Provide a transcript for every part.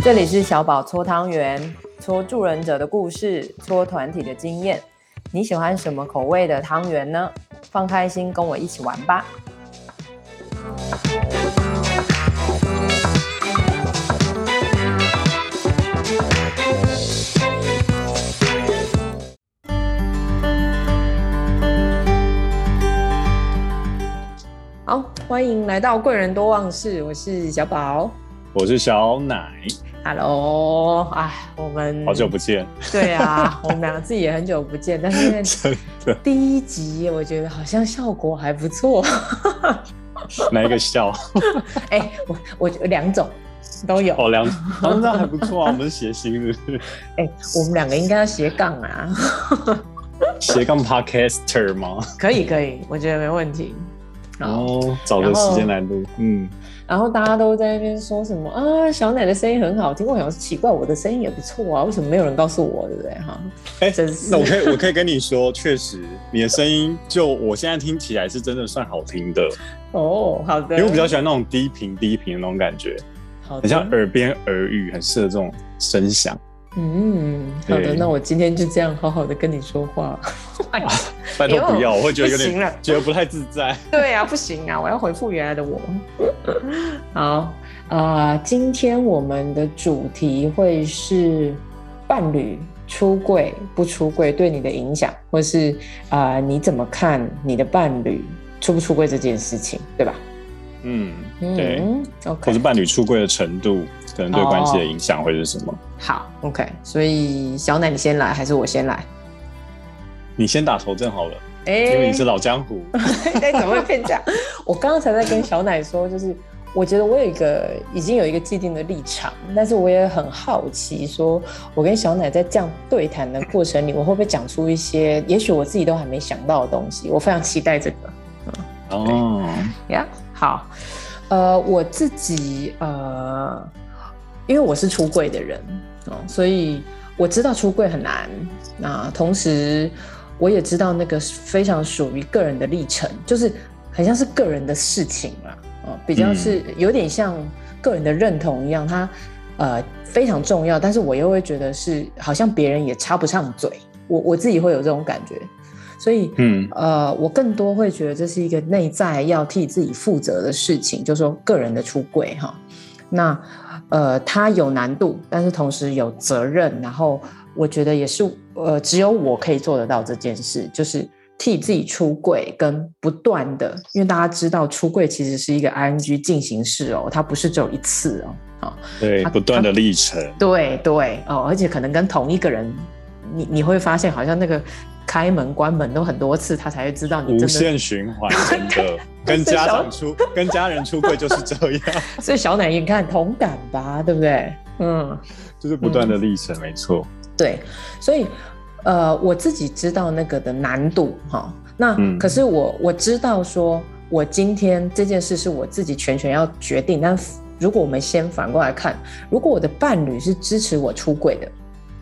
这里是小宝搓汤圆，搓助人者的故事，搓团体的经验。你喜欢什么口味的汤圆呢？放开心，跟我一起玩吧。好，欢迎来到贵人多忘事，我是小宝，我是小奶。Hello，哎，我们好久不见。对啊，我们两个自己也很久不见，但是 第一集我觉得好像效果还不错。哪一个笑？哎、欸，我我两种都有。哦，两种，那还不错啊。我们是谐星，是不是？哎、欸，我们两个应该要斜杠啊。斜杠 Podcaster 吗？可以，可以，我觉得没问题。然后找个时间来录，嗯。然后大家都在那边说什么啊？小奶的声音很好听，我想是奇怪，我的声音也不错啊，为什么没有人告诉我，对不对？哈，哎，那我可以，我可以跟你说，确实你的声音就我现在听起来是真的算好听的。哦，好的。因为我比较喜欢那种低频低频的那种感觉，很像耳边耳语，很适合这种声响。嗯，好的，那我今天就这样好好的跟你说话。啊、拜托不要，我会觉得有点觉得不太自在。对啊，不行啊，我要回复原来的我。好啊、呃，今天我们的主题会是伴侣出柜不出柜对你的影响，或是啊、呃、你怎么看你的伴侣出不出柜这件事情，对吧？嗯，对。嗯、OK，或是伴侣出柜的程度。可能对关系的影响会是什么？Oh, 好，OK。所以小奶，你先来还是我先来？你先打头阵好了，哎、欸，因为你是老江湖。哎，怎么会变这样？我刚刚才在跟小奶说，就是我觉得我有一个已经有一个既定的立场，但是我也很好奇，说我跟小奶在这样对谈的过程里，我会不会讲出一些也许我自己都还没想到的东西？我非常期待这个。哦，呀，好，呃，我自己呃。因为我是出柜的人哦，所以我知道出柜很难。那同时，我也知道那个非常属于个人的历程，就是很像是个人的事情啦，哦，比较是有点像个人的认同一样，它呃非常重要。但是我又会觉得是好像别人也插不上嘴，我我自己会有这种感觉。所以，嗯呃，我更多会觉得这是一个内在要替自己负责的事情，就是说个人的出柜哈。那。呃，它有难度，但是同时有责任。然后我觉得也是，呃，只有我可以做得到这件事，就是替自己出柜，跟不断的，因为大家知道出柜其实是一个 ing 进行式哦，它不是只有一次哦，好，对，不断的历程，对对哦，而且可能跟同一个人，你你会发现好像那个。开门关门都很多次，他才会知道你无限循环，真的跟家长出 跟家人出柜就是这样。所以小奶，你看同感吧，对不对？嗯，就是不断的历程，嗯、没错。对，所以呃，我自己知道那个的难度哈。那、嗯、可是我我知道说，我今天这件事是我自己全权要决定。但如果我们先反过来看，如果我的伴侣是支持我出柜的，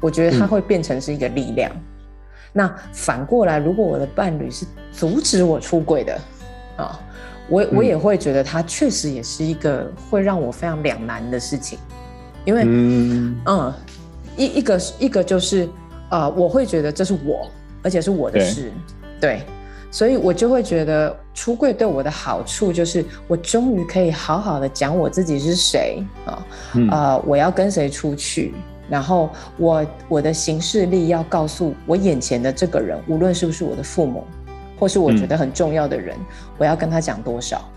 我觉得他会变成是一个力量。嗯那反过来，如果我的伴侣是阻止我出轨的，啊，我我也会觉得他确实也是一个会让我非常两难的事情，因为，嗯，嗯，一一个一个就是，呃，我会觉得这是我，而且是我的事，对，对，所以我就会觉得出柜对我的好处就是，我终于可以好好的讲我自己是谁啊，呃，我要跟谁出去。然后我我的行事力要告诉我眼前的这个人，无论是不是我的父母，或是我觉得很重要的人，嗯、我要跟他讲多少。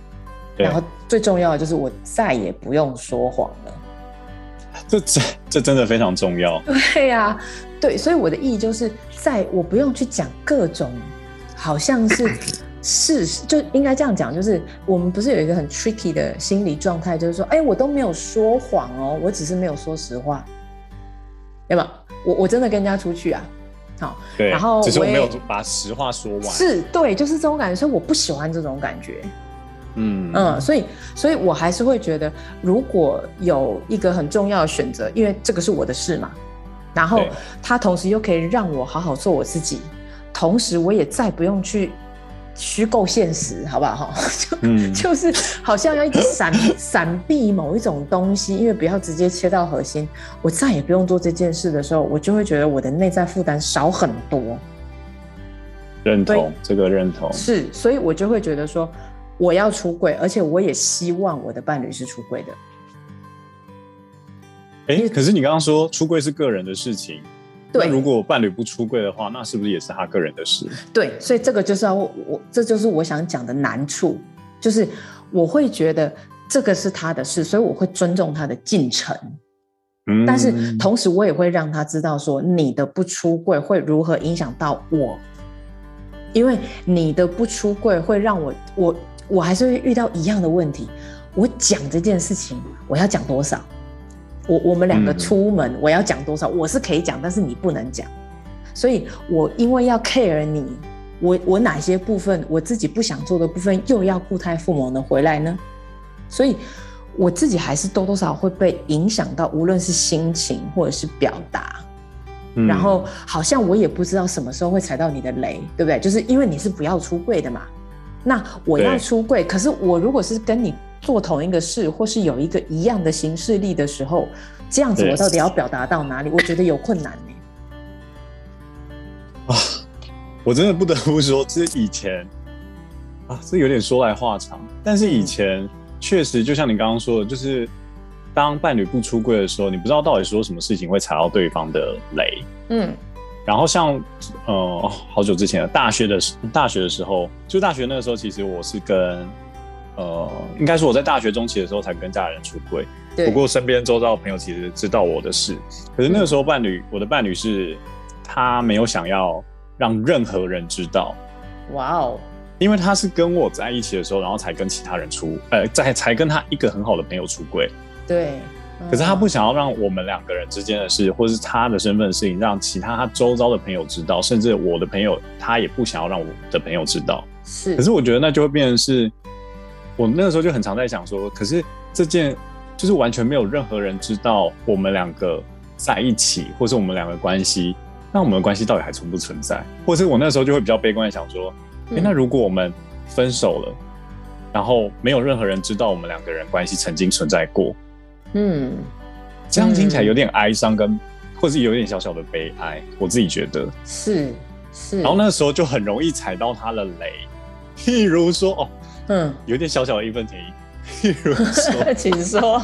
然后最重要的就是我再也不用说谎了。这这这真的非常重要。对呀、啊，对，所以我的意义就是在我不用去讲各种，好像是 事实，就应该这样讲，就是我们不是有一个很 tricky 的心理状态，就是说，哎，我都没有说谎哦，我只是没有说实话。对吧？我我真的跟人家出去啊，好，对，然后只是我没有把实话说完。是，对，就是这种感觉，所以我不喜欢这种感觉。嗯嗯，所以所以我还是会觉得，如果有一个很重要的选择，因为这个是我的事嘛，然后他同时又可以让我好好做我自己，同时我也再不用去虚构现实，好不好？哈，就、嗯、就是好像要一直闪 闪避某一种东西，因为不要直接切到核心。我再也不用做这件事的时候，我就会觉得我的内在负担少很多。认同这个认同是，所以我就会觉得说，我要出柜，而且我也希望我的伴侣是出柜的。哎、欸，可是你刚刚说出柜是个人的事情。对，那如果伴侣不出柜的话，那是不是也是他个人的事？对，所以这个就是要我，这就是我想讲的难处，就是我会觉得这个是他的事，所以我会尊重他的进程。嗯，但是同时我也会让他知道说，你的不出柜会如何影响到我，因为你的不出柜会让我，我我还是会遇到一样的问题。我讲这件事情，我要讲多少？我我们两个出门，我要讲多少？我是可以讲，但是你不能讲。所以，我因为要 care 你，我我哪些部分我自己不想做的部分，又要固态复萌的回来呢？所以，我自己还是多多少少会被影响到，无论是心情或者是表达。然后，好像我也不知道什么时候会踩到你的雷，对不对？就是因为你是不要出柜的嘛。那我要出柜，可是我如果是跟你。做同一个事，或是有一个一样的形式力的时候，这样子我到底要表达到哪里？我觉得有困难呢。啊，我真的不得不说，这以前啊，这有点说来话长。但是以前确实，就像你刚刚说的，就是当伴侣不出柜的时候，你不知道到底说什么事情会踩到对方的雷。嗯。然后像呃，好久之前的大学的大学的时候，就大学那个时候，其实我是跟。呃，应该是我在大学中期的时候才跟家人出柜。对。不过身边周遭的朋友其实知道我的事，可是那个时候伴侣，嗯、我的伴侣是，他没有想要让任何人知道。哇哦！因为他是跟我在一起的时候，然后才跟其他人出，呃，在才跟他一个很好的朋友出柜。对。可是他不想要让我们两个人之间的事，或是他的身份的事情，让其他他周遭的朋友知道，甚至我的朋友，他也不想要让我的朋友知道。是。可是我觉得那就会变成是。我那个时候就很常在想说，可是这件就是完全没有任何人知道我们两个在一起，或是我们两个关系，那我们的关系到底还存不存在？或是我那时候就会比较悲观的想说，哎、欸，那如果我们分手了，然后没有任何人知道我们两个人关系曾经存在过，嗯，这样听起来有点哀伤，跟或是有点小小的悲哀，我自己觉得是是。然后那个时候就很容易踩到他的雷，譬如说哦。嗯，有点小小的义愤填膺。譬如说，请说。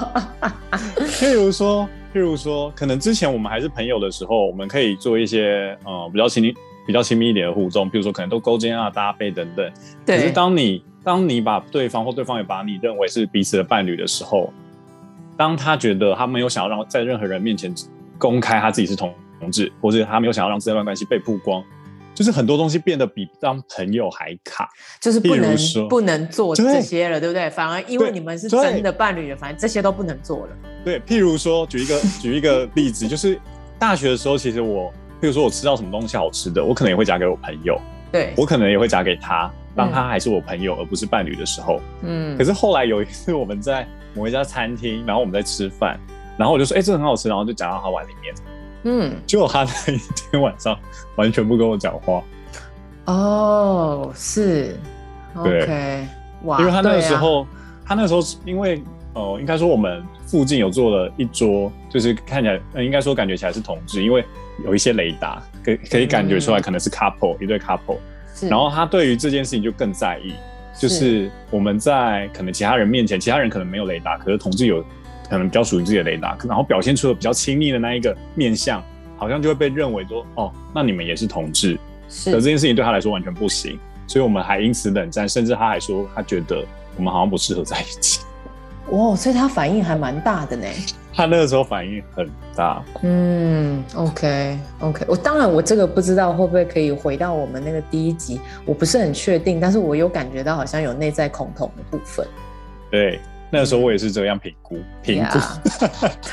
譬如说，譬如说，可能之前我们还是朋友的时候，我们可以做一些呃比较亲密、比较亲密一点的互动，比如说可能都勾肩啊、搭背等等。对。可是当你当你把对方或对方也把你认为是彼此的伴侣的时候，当他觉得他没有想要让在任何人面前公开他自己是同志，或者他没有想要让这段关系被曝光。就是很多东西变得比当朋友还卡，就是不能不能做这些了，对，不对？反而因为你们是真的伴侣了，反正这些都不能做了。对，譬如说，举一个 举一个例子，就是大学的时候，其实我，譬如说我吃到什么东西好吃的，我可能也会夹给我朋友，对，我可能也会夹给他，当他还是我朋友而不是伴侣的时候，嗯。可是后来有一次我们在某一家餐厅，然后我们在吃饭，然后我就说，哎、欸，这个很好吃，然后就夹到他碗里面。嗯，结果他那一天晚上完全不跟我讲话。哦，是，对，okay, 哇，因为他那个时候，啊、他那个时候因为，呃，应该说我们附近有做了一桌，就是看起来，呃、应该说感觉起来是同志，因为有一些雷达，可可以感觉出来可能是 couple，嗯、一对 couple。然后他对于这件事情就更在意，就是我们在可能其他人面前，其他人可能没有雷达，可是同志有。可能比较属于自己的雷达，然后表现出了比较亲密的那一个面相，好像就会被认为说，哦，那你们也是同志，是。可这件事情对他来说完全不行，所以我们还因此冷战，甚至他还说他觉得我们好像不适合在一起。哇，所以他反应还蛮大的呢。他那个时候反应很大。嗯，OK OK，我当然我这个不知道会不会可以回到我们那个第一集，我不是很确定，但是我有感觉到好像有内在恐同的部分。对。那个时候我也是这样评估，评估，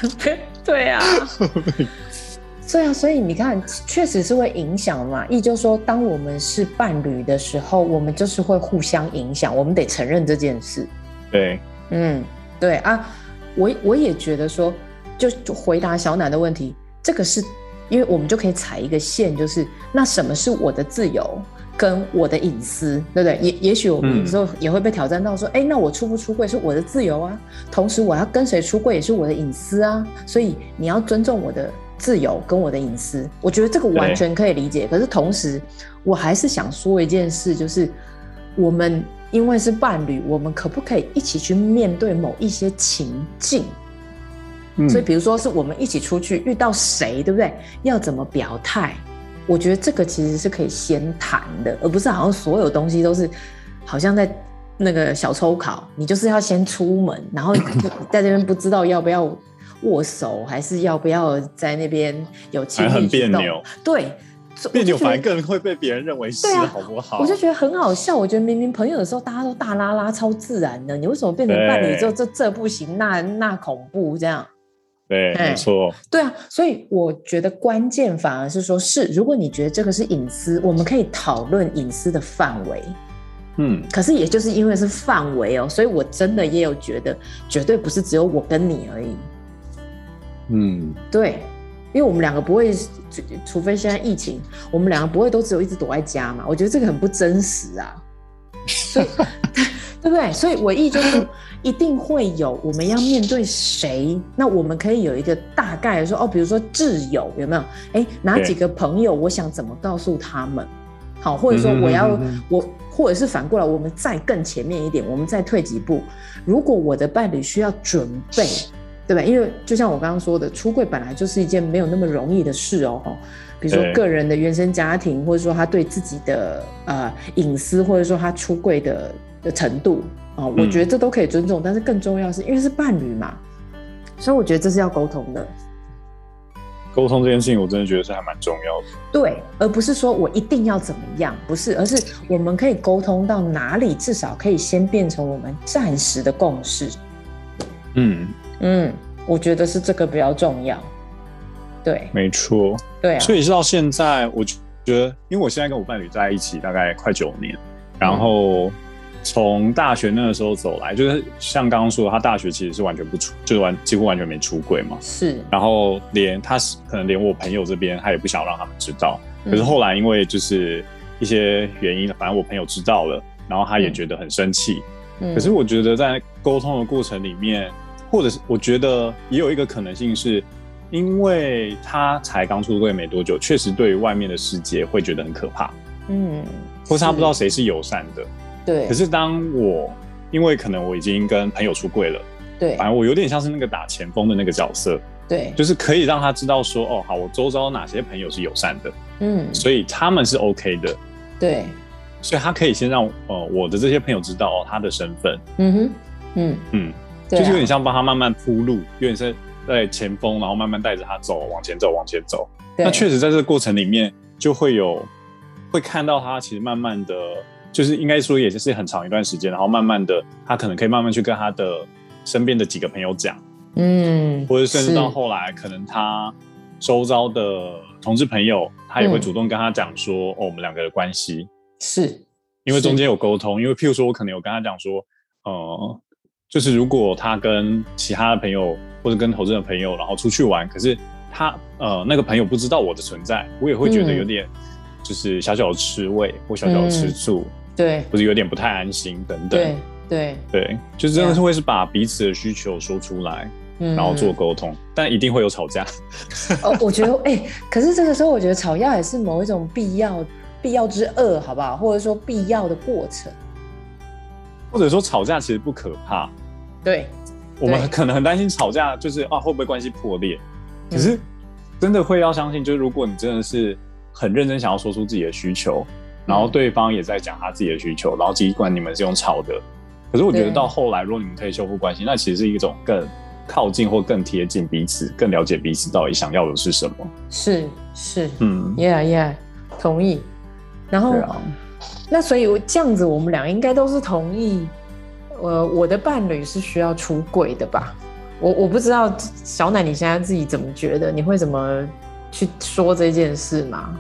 对啊，对啊，所以你看，确实是会影响嘛。也就是说，当我们是伴侣的时候，我们就是会互相影响，我们得承认这件事。对，嗯，对啊，我我也觉得说，就回答小奶的问题，这个是因为我们就可以踩一个线，就是那什么是我的自由？跟我的隐私，对不对？也也许我们有时候也会被挑战到说，哎、嗯，那我出不出柜是我的自由啊，同时我要跟谁出柜也是我的隐私啊，所以你要尊重我的自由跟我的隐私。我觉得这个完全可以理解。可是同时，我还是想说一件事，就是我们因为是伴侣，我们可不可以一起去面对某一些情境？嗯、所以，比如说是我们一起出去遇到谁，对不对？要怎么表态？我觉得这个其实是可以先谈的，而不是好像所有东西都是好像在那个小抽考，你就是要先出门，然后在这边不知道要不要握手，还是要不要在那边有亲很别扭。对，别扭反而更会被别人认为是好不好？我就觉得很好笑。我觉得明明朋友的时候大家都大拉拉超自然的，你为什么变成伴侣之后这这不行，那那恐怖这样？对，没错。对啊，所以我觉得关键反而是说，是如果你觉得这个是隐私，我们可以讨论隐私的范围。嗯，可是也就是因为是范围哦，所以我真的也有觉得，绝对不是只有我跟你而已。嗯，对，因为我们两个不会，除非现在疫情，我们两个不会都只有一直躲在家嘛。我觉得这个很不真实啊。所以 对不对？所以我意就是一定会有我们要面对谁，那我们可以有一个大概说哦，比如说挚友有没有？哎，哪几个朋友？我想怎么告诉他们？好，或者说我要我，或者是反过来，我们再更前面一点，我们再退几步。如果我的伴侣需要准备，对吧？因为就像我刚刚说的，出柜本来就是一件没有那么容易的事哦。比如说个人的原生家庭，或者说他对自己的呃隐私，或者说他出柜的。的程度啊，我觉得这都可以尊重，嗯、但是更重要是因为是伴侣嘛，所以我觉得这是要沟通的。沟通这件事情，我真的觉得是还蛮重要的。对，而不是说我一定要怎么样，不是，而是我们可以沟通到哪里，至少可以先变成我们暂时的共识。嗯嗯，我觉得是这个比较重要。对，没错。对啊，所以到现在，我觉得，因为我现在跟我伴侣在一起大概快九年，然后。嗯从大学那个时候走来，就是像刚刚说的，他大学其实是完全不出，就是完几乎完全没出柜嘛。是。然后连他是可能连我朋友这边，他也不想让他们知道。可是后来因为就是一些原因，反正我朋友知道了，然后他也觉得很生气。嗯。可是我觉得在沟通的过程里面，或者是我觉得也有一个可能性是，因为他才刚出柜没多久，确实对于外面的世界会觉得很可怕。嗯。或是他不知道谁是友善的。对，可是当我因为可能我已经跟朋友出柜了，对，反正我有点像是那个打前锋的那个角色，对，就是可以让他知道说，哦，好，我周遭哪些朋友是友善的，嗯，所以他们是 OK 的，对，所以他可以先让呃我的这些朋友知道哦他的身份，嗯哼，嗯。嗯，就是有点像帮他慢慢铺路，有点是在前锋，然后慢慢带着他走，往前走，往前走。那确实在这个过程里面就会有会看到他其实慢慢的。就是应该说，也就是很长一段时间，然后慢慢的，他可能可以慢慢去跟他的身边的几个朋友讲，嗯，或者甚至到后来，可能他周遭的同志朋友，他也会主动跟他讲说，嗯、哦，我们两个的关系是，因为中间有沟通，因为譬如说，我可能有跟他讲说，呃，就是如果他跟其他的朋友或者跟投资的朋友，然后出去玩，可是他呃那个朋友不知道我的存在，我也会觉得有点就是小小的吃味或小小的吃醋。嗯对，或者有点不太安心等等。对对对，就真的是会是把彼此的需求说出来，嗯、然后做沟通，但一定会有吵架。哦，我觉得哎、欸，可是这个时候我觉得吵架也是某一种必要必要之恶，好不好？或者说必要的过程。或者说吵架其实不可怕。对，我们可能很担心吵架就是啊会不会关系破裂？可是真的会要相信，就是如果你真的是很认真想要说出自己的需求。然后对方也在讲他自己的需求，然后尽管你们是用吵的，可是我觉得到后来，如果你们可以修复关系，那其实是一种更靠近或更贴近彼此，更了解彼此到底想要的是什么。是是，嗯，Yeah Yeah，同意。然后，啊、那所以我这样子，我们俩应该都是同意，呃，我的伴侣是需要出轨的吧？我我不知道小奶你现在自己怎么觉得？你会怎么去说这件事吗？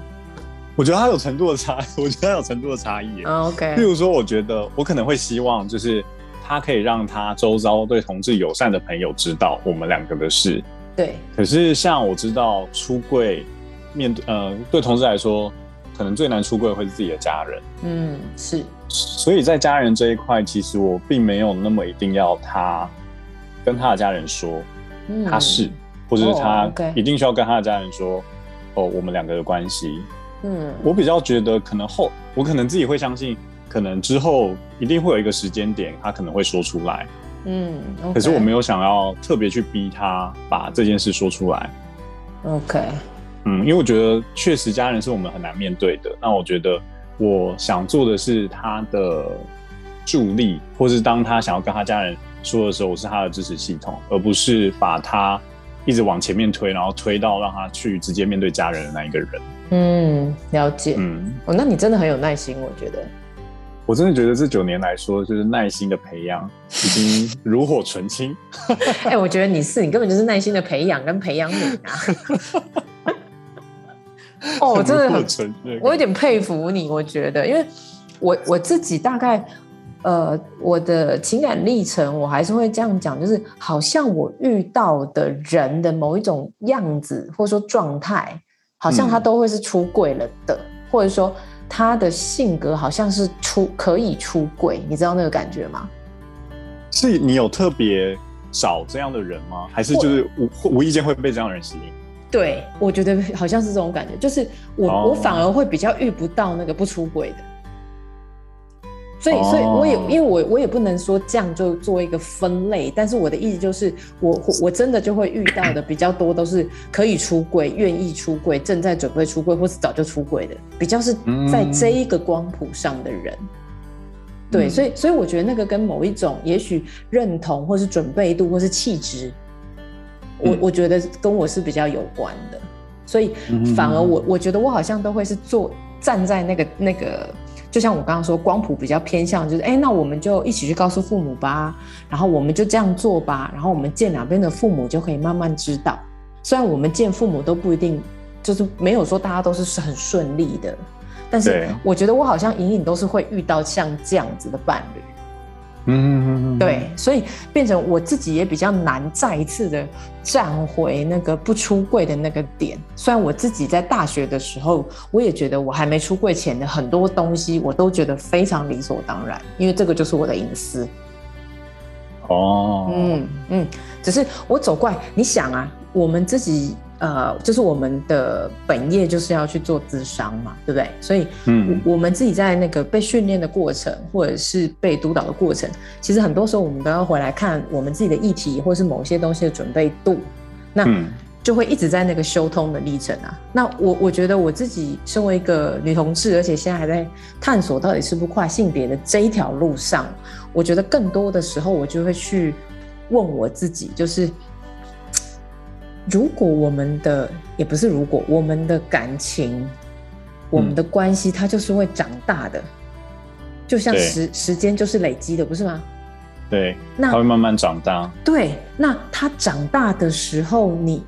我觉得他有程度的差，我觉得他有程度的差异。Oh, OK，例如说，我觉得我可能会希望，就是他可以让他周遭对同志友善的朋友知道我们两个的事。对。可是像我知道出柜面对呃对同志来说，可可能最难出柜的会是自己的家人。嗯，是。所以在家人这一块，其实我并没有那么一定要他跟他的家人说他是，嗯、或者是他一定需要跟他的家人说哦，哦，我们两个的关系。嗯，我比较觉得可能后，我可能自己会相信，可能之后一定会有一个时间点，他可能会说出来。嗯，okay. 可是我没有想要特别去逼他把这件事说出来。OK，嗯，因为我觉得确实家人是我们很难面对的。那我觉得我想做的是他的助力，或是当他想要跟他家人说的时候，我是他的支持系统，而不是把他一直往前面推，然后推到让他去直接面对家人的那一个人。嗯，了解。嗯，哦，那你真的很有耐心，我觉得。我真的觉得这九年来说，就是耐心的培养已经炉火纯青。哎、欸，我觉得你是，你根本就是耐心的培养跟培养皿啊。哦，我真的很，我有点佩服你。我觉得，因为我我自己大概，呃，我的情感历程，我还是会这样讲，就是好像我遇到的人的某一种样子，或者说状态，好像他都会是出柜了的，嗯、或者说。他的性格好像是出可以出柜，你知道那个感觉吗？是你有特别找这样的人吗？还是就是无无意间会被这样的人吸引？对，我觉得好像是这种感觉，就是我、哦、我反而会比较遇不到那个不出轨的。所以，所以我也因为我我也不能说这样就做一个分类，但是我的意思就是我，我我真的就会遇到的比较多都是可以出柜、愿意出柜、正在准备出柜，或是早就出柜的，比较是在这一个光谱上的人。嗯、对，所以所以我觉得那个跟某一种也许认同，或是准备度，或是气质，我我觉得跟我是比较有关的。所以反而我我觉得我好像都会是坐站在那个那个。就像我刚刚说，光谱比较偏向就是，哎，那我们就一起去告诉父母吧，然后我们就这样做吧，然后我们见两边的父母就可以慢慢知道。虽然我们见父母都不一定，就是没有说大家都是很顺利的，但是我觉得我好像隐隐都是会遇到像这样子的伴侣。嗯，对，所以变成我自己也比较难再一次的站回那个不出柜的那个点。虽然我自己在大学的时候，我也觉得我还没出柜前的很多东西，我都觉得非常理所当然，因为这个就是我的隐私。哦，嗯嗯，只是我走过来，你想啊，我们自己。呃，就是我们的本业就是要去做咨商嘛，对不对？所以，嗯，我们自己在那个被训练的过程，或者是被督导的过程，其实很多时候我们都要回来看我们自己的议题，或是某些东西的准备度，那就会一直在那个修通的历程啊。那我我觉得我自己身为一个女同志，而且现在还在探索到底是不是跨性别的这一条路上，我觉得更多的时候，我就会去问我自己，就是。如果我们的也不是如果我们的感情，我们的关系，它就是会长大的，就像时时间就是累积的，不是吗？对，那它会慢慢长大。对，那它长大的时候，你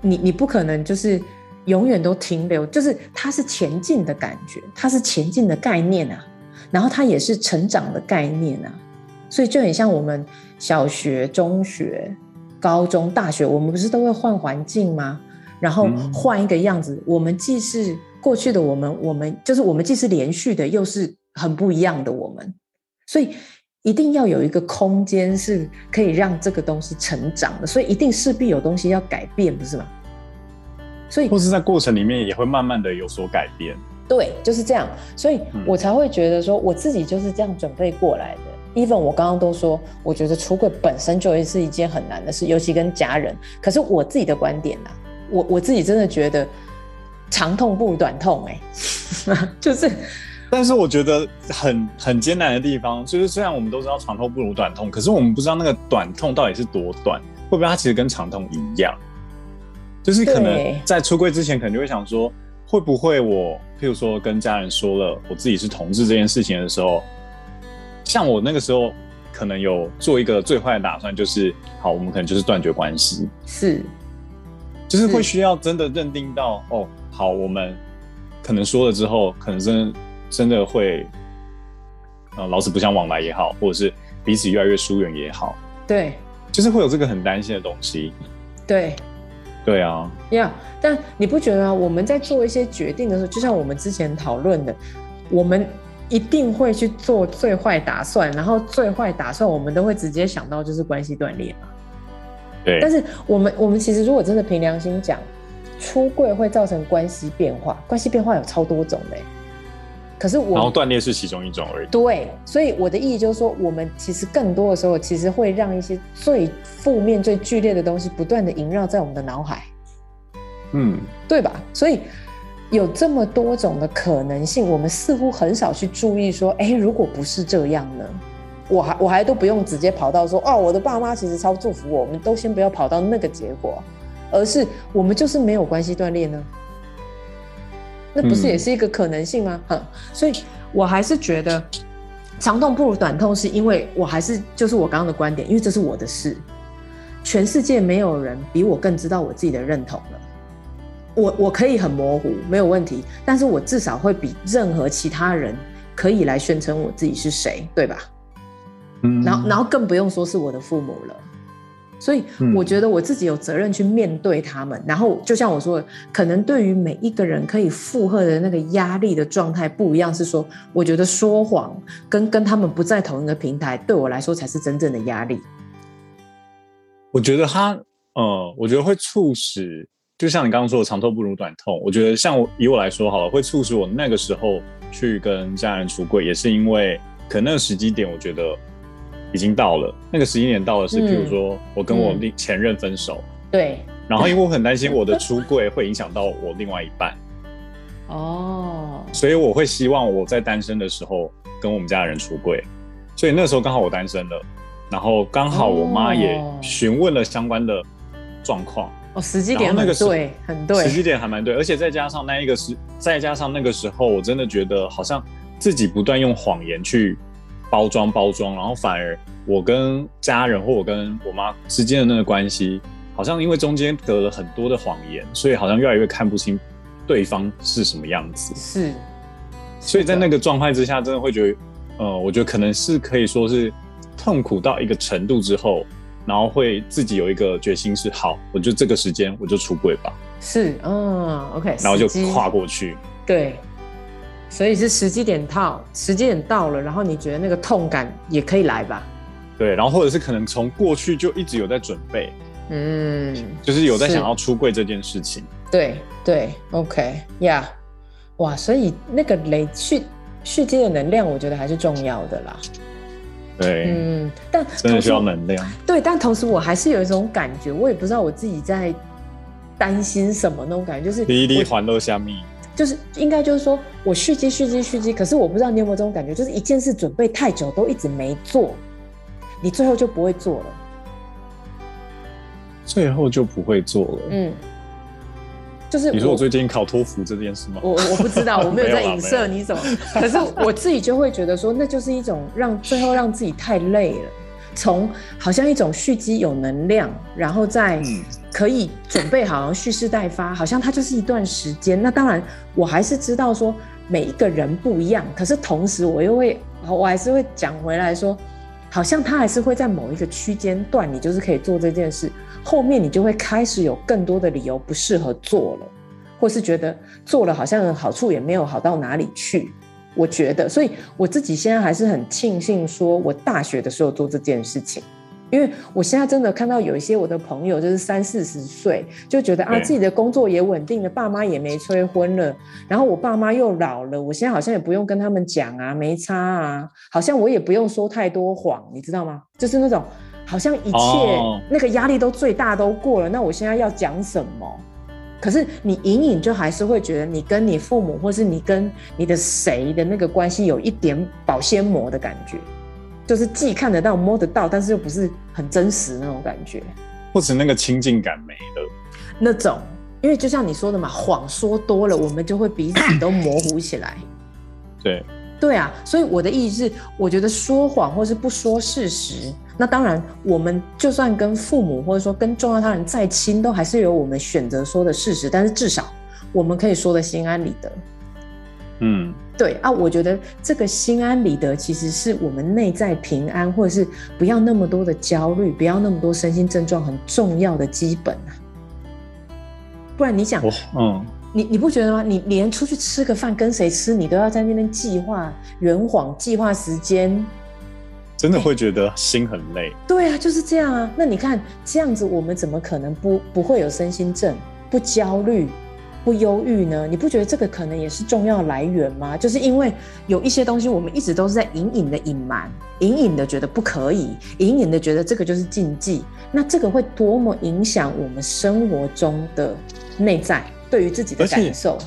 你你不可能就是永远都停留，就是它是前进的感觉，它是前进的概念啊，然后它也是成长的概念啊，所以就很像我们小学、中学。高中、大学，我们不是都会换环境吗？然后换一个样子。嗯、我们既是过去的我们，我们就是我们既是连续的，又是很不一样的我们。所以一定要有一个空间是可以让这个东西成长的。所以一定势必有东西要改变，不是吗？所以，或是在过程里面也会慢慢的有所改变。对，就是这样。所以我才会觉得说，我自己就是这样准备过来的。Even 我刚刚都说，我觉得出柜本身就是一件很难的事，尤其跟家人。可是我自己的观点呢、啊，我我自己真的觉得长痛不如短痛、欸，哎，就是。但是我觉得很很艰难的地方，就是虽然我们都知道长痛不如短痛，可是我们不知道那个短痛到底是多短，会不会它其实跟长痛一样？就是可能在出柜之前，可能就会想说，会不会我譬如说跟家人说了我自己是同志这件事情的时候。像我那个时候，可能有做一个最坏的打算，就是好，我们可能就是断绝关系，是，就是会需要真的认定到哦，好，我们可能说了之后，可能真的真的会，呃，老死不相往来也好，或者是彼此越来越疏远也好，对，就是会有这个很担心的东西，对，对啊，呀、yeah，但你不觉得我们在做一些决定的时候，就像我们之前讨论的，我们一定会去做最坏打算，然后最坏打算我们都会直接想到就是关系断裂嘛。对。但是我们我们其实如果真的凭良心讲，出柜会造成关系变化，关系变化有超多种嘞。可是我，然后断裂是其中一种而已。对，所以我的意义就是说，我们其实更多的时候，其实会让一些最负面、最剧烈的东西不断的萦绕在我们的脑海。嗯，对吧？所以有这么多种的可能性，我们似乎很少去注意说，哎，如果不是这样呢？我还我还都不用直接跑到说，哦，我的爸妈其实超祝福我，我们都先不要跑到那个结果，而是我们就是没有关系断裂呢？那不是也是一个可能性吗？嗯，所以我还是觉得长痛不如短痛，是因为我还是就是我刚刚的观点，因为这是我的事，全世界没有人比我更知道我自己的认同了。我我可以很模糊，没有问题，但是我至少会比任何其他人可以来宣称我自己是谁，对吧？嗯，然后然后更不用说是我的父母了。所以我觉得我自己有责任去面对他们，嗯、然后就像我说的，可能对于每一个人可以负荷的那个压力的状态不一样，是说，我觉得说谎跟跟他们不在同一个平台，对我来说才是真正的压力。我觉得他，呃，我觉得会促使，就像你刚刚说的，长痛不如短痛。我觉得像我以我来说好了，会促使我那个时候去跟家人出柜，也是因为可能那个时机点，我觉得。已经到了那个时间点，到了是，比如说我跟我另前任分手，对，然后因为我很担心我的 出柜会影响到我另外一半，哦，所以我会希望我在单身的时候跟我们家人出柜，所以那时候刚好我单身了，然后刚好我妈也询问了相关的状况，哦，时机点那个对，很对，时机点还蛮对，而且再加上那一个时，再加上那个时候，我真的觉得好像自己不断用谎言去。包装包装，然后反而我跟家人或我跟我妈之间的那个关系，好像因为中间隔了很多的谎言，所以好像越来越看不清对方是什么样子。是，所以在那个状态之下，真的会觉得，呃，我觉得可能是可以说是痛苦到一个程度之后，然后会自己有一个决心是，好，我就这个时间我就出柜吧。是，嗯，OK，然后就跨过去。对。所以是时机点到，时机点到了，然后你觉得那个痛感也可以来吧？对，然后或者是可能从过去就一直有在准备，嗯，就是有在想要出柜这件事情。对对，OK，Yeah，，哇，所以那个累蓄蓄积的能量，我觉得还是重要的啦。对，嗯，但真的需要能量。对，但同时我还是有一种感觉，我也不知道我自己在担心什么那种感觉，就是第一滴环都虾米。就是应该就是说我蓄积蓄积蓄积，可是我不知道你有没有这种感觉，就是一件事准备太久都一直没做，你最后就不会做了。最后就不会做了。嗯，就是你说我最近考托福这件事吗？我我不知道，我没有在影射你什么，可是我自己就会觉得说，那就是一种让最后让自己太累了。从好像一种蓄积有能量，然后再可以准备好蓄势待发，好像它就是一段时间。那当然，我还是知道说每一个人不一样，可是同时我又会，我还是会讲回来说，好像它还是会在某一个区间段，你就是可以做这件事，后面你就会开始有更多的理由不适合做了，或是觉得做了好像好处也没有好到哪里去。我觉得，所以我自己现在还是很庆幸，说我大学的时候做这件事情，因为我现在真的看到有一些我的朋友，就是三四十岁就觉得啊，自己的工作也稳定了，爸妈也没催婚了，然后我爸妈又老了，我现在好像也不用跟他们讲啊，没差啊，好像我也不用说太多谎，你知道吗？就是那种好像一切那个压力都最大都过了，那我现在要讲什么？可是你隐隐就还是会觉得，你跟你父母，或是你跟你的谁的那个关系，有一点保鲜膜的感觉，就是既看得到、摸得到，但是又不是很真实那种感觉，或者那个亲近感没了。那种，因为就像你说的嘛，谎说多了，我们就会彼此都模糊起来。对。对啊，所以我的意思是，我觉得说谎或是不说事实，那当然，我们就算跟父母或者说跟重要他人再亲，都还是有我们选择说的事实。但是至少我们可以说的心安理得。嗯，对啊，我觉得这个心安理得其实是我们内在平安，或者是不要那么多的焦虑，不要那么多身心症状，很重要的基本啊。不然你想，嗯，你你不觉得吗？你连出去吃个饭跟谁吃，你都要在那边计划圆谎、计划时间，真的会觉得心很累。对啊，就是这样啊。那你看这样子，我们怎么可能不不会有身心症、不焦虑？不忧郁呢？你不觉得这个可能也是重要来源吗？就是因为有一些东西，我们一直都是在隐隐的隐瞒，隐隐的觉得不可以，隐隐的觉得这个就是禁忌。那这个会多么影响我们生活中的内在，对于自己的感受。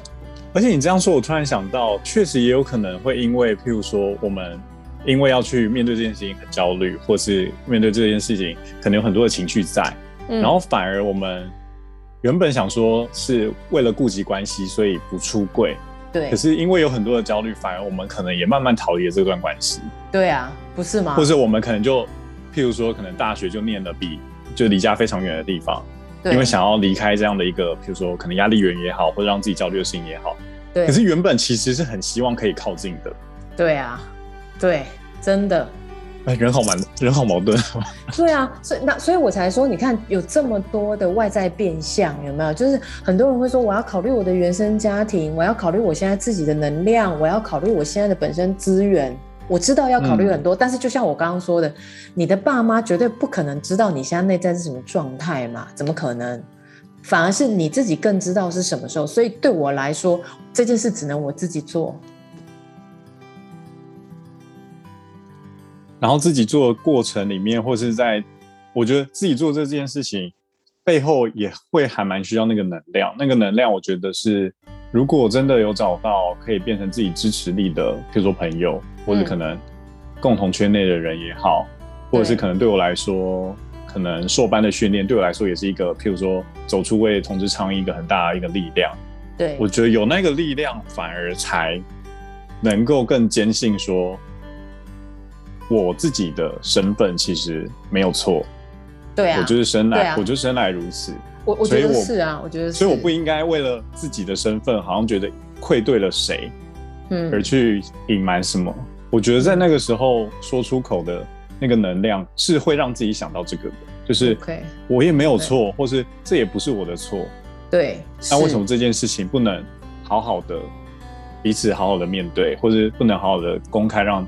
而且你这样说，我突然想到，确实也有可能会因为，譬如说，我们因为要去面对这件事情很焦虑，或是面对这件事情可能有很多的情绪在，嗯，然后反而我们。原本想说是为了顾及关系，所以不出柜。对。可是因为有很多的焦虑，反而我们可能也慢慢逃离了这段关系。对啊，不是吗？或者我们可能就，譬如说，可能大学就念了比就离家非常远的地方，因为想要离开这样的一个，譬如说可能压力源也好，或者让自己焦虑的事情也好。对。可是原本其实是很希望可以靠近的。对啊，对，真的。哎，人好矛人好矛盾。对啊，所以那所以我才说，你看有这么多的外在变相，有没有？就是很多人会说，我要考虑我的原生家庭，我要考虑我现在自己的能量，我要考虑我现在的本身资源。我知道要考虑很多，嗯，但是就像我刚刚说的，你的爸妈绝对不可能知道你现在内在是什么状态嘛？怎么可能？反而是你自己更知道是什么时候。所以对我来说，这件事只能我自己做。然后自己做的过程里面，或是在我觉得自己做这件事情背后，也会还蛮需要那个能量。那个能量，我觉得是，如果真的有找到可以变成自己支持力的，譬如说朋友，或者可能共同圈内的人也好，嗯、或者是可能对我来说，可能硕班的训练对我来说也是一个，譬如说走出为同志倡议一个很大的一个力量。对，我觉得有那个力量，反而才能够更坚信说。我自己的身份其实没有错，对啊，我就是生来，啊、我就生来如此。我我觉得是啊，我觉得是，所以我不应该为了自己的身份，好像觉得愧对了谁，嗯，而去隐瞒什么。我觉得在那个时候说出口的那个能量，是会让自己想到这个的，就是我也没有错，或是这也不是我的错，对。那为什么这件事情不能好好的彼此好好的面对，或是不能好好的公开让？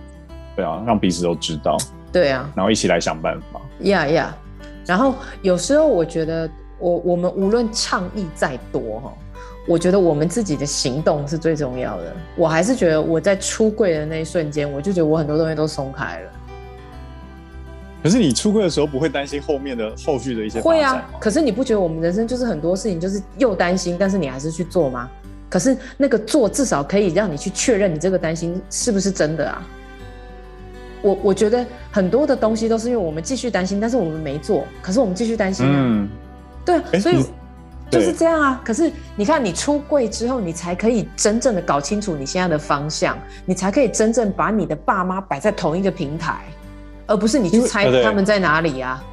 对啊，让彼此都知道。对啊，然后一起来想办法。呀呀，然后有时候我觉得我，我我们无论倡议再多哈，我觉得我们自己的行动是最重要的。我还是觉得我在出柜的那一瞬间，我就觉得我很多东西都松开了。可是你出柜的时候，不会担心后面的后续的一些？会啊。可是你不觉得我们人生就是很多事情，就是又担心，但是你还是去做吗？可是那个做至少可以让你去确认你这个担心是不是真的啊？我我觉得很多的东西都是因为我们继续担心，但是我们没做，可是我们继续担心啊。嗯，对，所以就是这样啊。可是你看，你出柜之后，你才可以真正的搞清楚你现在的方向，你才可以真正把你的爸妈摆在同一个平台，而不是你去猜他们在哪里啊。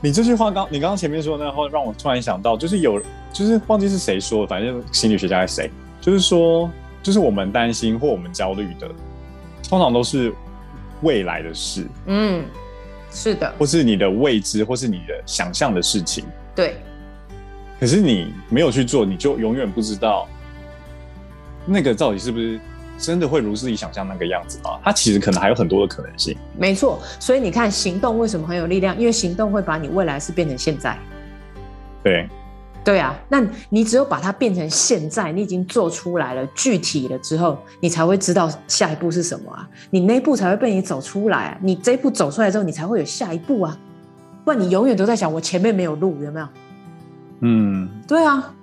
你这句话刚，你刚刚前面说的那话，让我突然想到，就是有，就是忘记是谁说的，反正心理学家是谁，就是说，就是我们担心或我们焦虑的，通常都是。未来的事，嗯，是的，或是你的未知，或是你的想象的事情，对。可是你没有去做，你就永远不知道那个到底是不是真的会如自己想象那个样子吗？它其实可能还有很多的可能性。没错，所以你看，行动为什么很有力量？因为行动会把你未来是变成现在。对。对啊，那你只有把它变成现在，你已经做出来了，具体了之后，你才会知道下一步是什么啊？你那一步才会被你走出来啊！你这一步走出来之后，你才会有下一步啊！不然你永远都在想我前面没有路，有没有？嗯，对啊，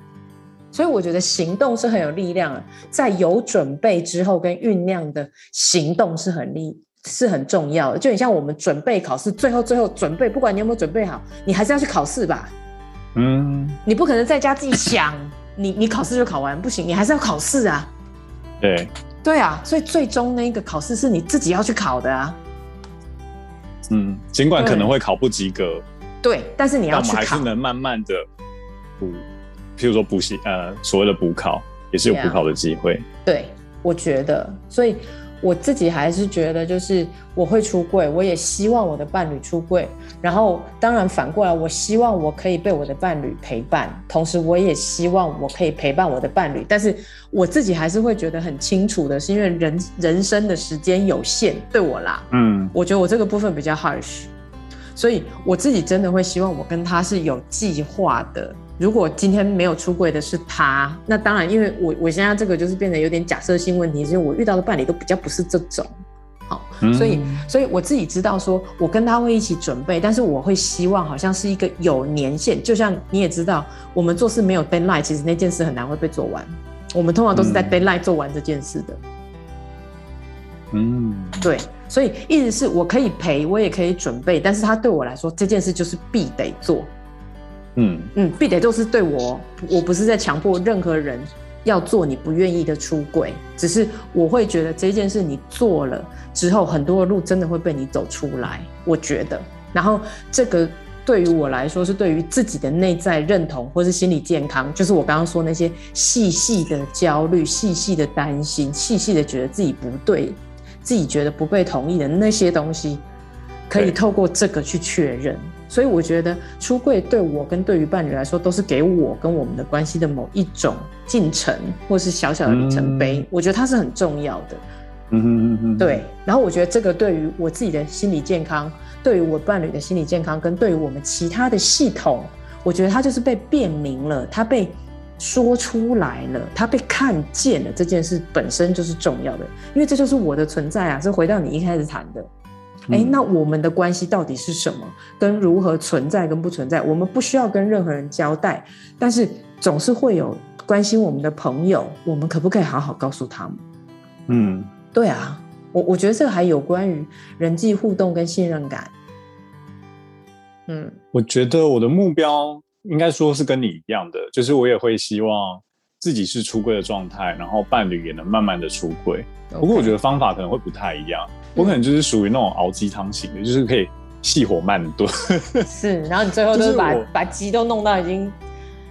所以我觉得行动是很有力量的，在有准备之后跟酝酿的行动是很力是很重要的。就你像我们准备考试，最后最后准备，不管你有没有准备好，你还是要去考试吧。嗯，你不可能在家自己想，你你考试就考完不行，你还是要考试啊。对，对啊，所以最终那个考试是你自己要去考的啊。嗯，尽管可能会考不及格，对，但是你要去考，我们还是能慢慢的补，譬如说补习，呃，所谓的补考也是有补考的机会。对，我觉得，所以我自己还是觉得，就是我会出柜，我也希望我的伴侣出柜。然后，当然反过来，我希望我可以被我的伴侣陪伴，同时我也希望我可以陪伴我的伴侣。但是我自己还是会觉得很清楚的，是因为人人生的时间有限，对我啦，嗯，我觉得我这个部分比较 harsh，所以我自己真的会希望我跟他是有计划的。如果今天没有出柜的是他，那当然，因为我我现在这个就是变得有点假设性问题，所以我遇到的伴侣都比较不是这种，好，所以所以我自己知道说，我跟他会一起准备，但是我会希望好像是一个有年限，就像你也知道，我们做事没有 deadline，其实那件事很难会被做完，我们通常都是在 deadline 做完这件事的，嗯，对，所以一直是我可以陪，我也可以准备，但是他对我来说这件事就是必得做。嗯嗯，必得都是对我，我不是在强迫任何人要做你不愿意的出轨，只是我会觉得这件事你做了之后，很多的路真的会被你走出来，我觉得。然后这个对于我来说，是对于自己的内在认同或是心理健康，就是我刚刚说那些细细的焦虑、细细的担心、细细的觉得自己不对、自己觉得不被同意的那些东西，可以透过这个去确认。所以我觉得出柜对我跟对于伴侣来说，都是给我跟我们的关系的某一种进程，或是小小的里程碑。嗯、我觉得它是很重要的。嗯哼嗯嗯。对。然后我觉得这个对于我自己的心理健康，对于我伴侣的心理健康，跟对于我们其他的系统，我觉得它就是被辨明了，它被说出来了，它被看见了。这件事本身就是重要的，因为这就是我的存在啊！是回到你一开始谈的。哎、欸，那我们的关系到底是什么？跟如何存在跟不存在？我们不需要跟任何人交代，但是总是会有关心我们的朋友，我们可不可以好好告诉他们？嗯，对啊，我我觉得这还有关于人际互动跟信任感。嗯，我觉得我的目标应该说是跟你一样的，就是我也会希望自己是出柜的状态，然后伴侣也能慢慢的出柜。不过我觉得方法可能会不太一样。我可能就是属于那种熬鸡汤型的，就是可以细火慢炖。是，然后你最后就是把是把鸡都弄到已经，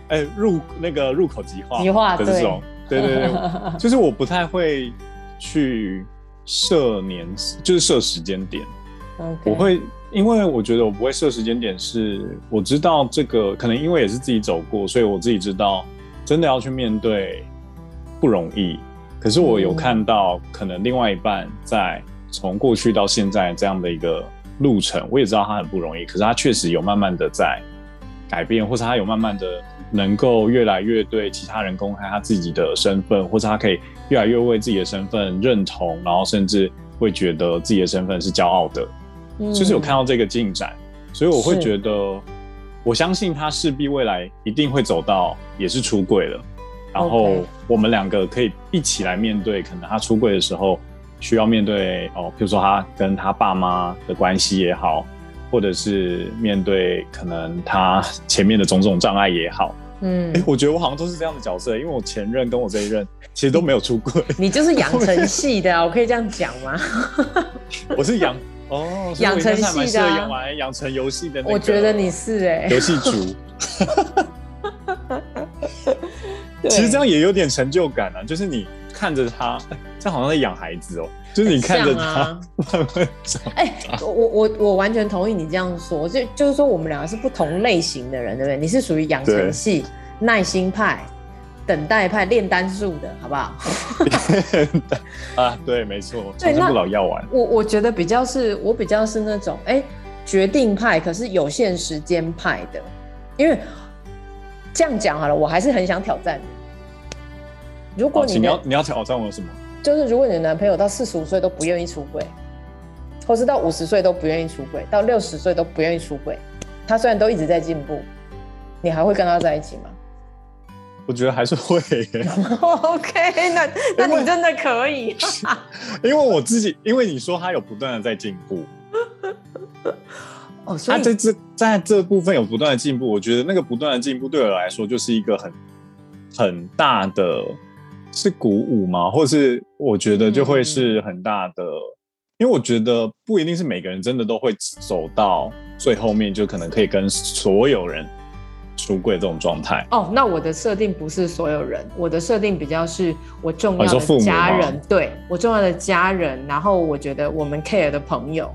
哎、欸，入那个入口即化，即化的这种。对对对，就是我不太会去设年，就是设时间点。Okay. 我会，因为我觉得我不会设时间点，是我知道这个可能因为也是自己走过，所以我自己知道真的要去面对不容易。可是我有看到，可能另外一半在。从过去到现在这样的一个路程，我也知道他很不容易，可是他确实有慢慢的在改变，或者他有慢慢的能够越来越对其他人公开他自己的身份，或者他可以越来越为自己的身份认同，然后甚至会觉得自己的身份是骄傲的，嗯，就是有看到这个进展，所以我会觉得，我相信他势必未来一定会走到也是出柜了，然后我们两个可以一起来面对，可能他出柜的时候。需要面对哦，比如说他跟他爸妈的关系也好，或者是面对可能他前面的种种障碍也好，嗯，哎，我觉得我好像都是这样的角色，因为我前任跟我这一任其实都没有出柜。你就是养成系的啊，我可以这样讲吗？我是养哦，养成系的，养玩养成游戏的那个。我觉得你是哎，游戏主。其实这样也有点成就感啊，就是你。看着他，这好像在养孩子哦、喔。就是你看着他 慢慢长。哎，我我我完全同意你这样说。就就是说，我们两个是不同类型的人，对不对？你是属于养成系、耐心派、等待派、炼丹术的，好不好？啊，对，没错。长生不老药丸。我我觉得比较是，我比较是那种哎，决定派，可是有限时间派的。因为这样讲好了，我还是很想挑战你。如果你，你要你要挑战我什么？就是如果你的男朋友到四十五岁都不愿意出轨，或是到五十岁都不愿意出轨，到六十岁都不愿意出轨，他虽然都一直在进步，你还会跟他在一起吗？我觉得还是会。OK，那那你真的可以。因为我自己，因为你说他有不断的在进步，哦，所以他在这在这部分有不断的进步，我觉得那个不断的进步对我来说就是一个很很大的。是鼓舞吗？或是我觉得就会是很大的，嗯，因为我觉得不一定是每个人真的都会走到最后面，就可能可以跟所有人出柜这种状态。哦，那我的设定不是所有人，我的设定比较是我重要的家人，哦、对我重要的家人，然后我觉得我们 care 的朋友。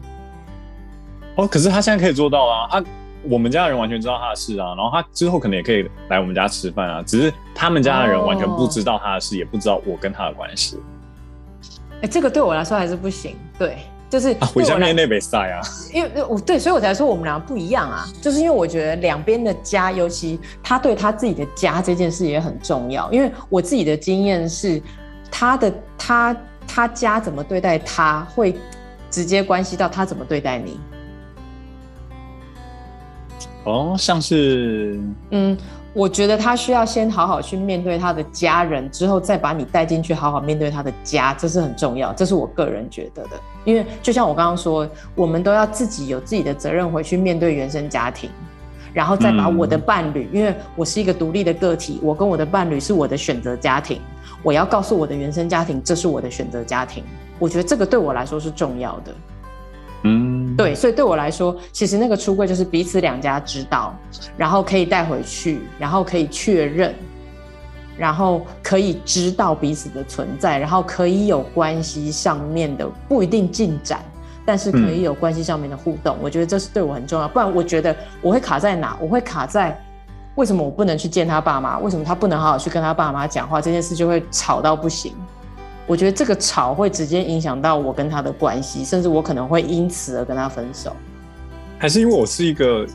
哦，可是他现在可以做到啊，他我们家的人完全知道他的事啊，然后他之后可能也可以来我们家吃饭啊，只是他们家的人完全不知道他的事，哦、也不知道我跟他的关系。哎、欸，这个对我来说还是不行，对。就是回家面那杯赛啊，因为我对，所以我才说我们俩不一样啊。就是因为我觉得两边的家，尤其他对他自己的家这件事也很重要。因为我自己的经验是，他的他他家怎么对待他，会直接关系到他怎么对待你。哦，像是嗯。我觉得他需要先好好去面对他的家人，之后再把你带进去好好面对他的家，这是很重要，这是我个人觉得的。因为就像我刚刚说，我们都要自己有自己的责任回去面对原生家庭，然后再把我的伴侣，嗯、因为我是一个独立的个体，我跟我的伴侣是我的选择家庭，我要告诉我的原生家庭，这是我的选择家庭。我觉得这个对我来说是重要的。嗯，对，所以对我来说，其实那个出柜就是彼此两家知道，然后可以带回去，然后可以确认，然后可以知道彼此的存在，然后可以有关系上面的不一定进展，但是可以有关系上面的互动。嗯，我觉得这是对我很重要，不然我觉得我会卡在哪？我会卡在为什么我不能去见他爸妈？为什么他不能好好去跟他爸妈讲话？这件事就会吵到不行。我觉得这个吵会直接影响到我跟他的关系，甚至我可能会因此而跟他分手。还是因为我是一个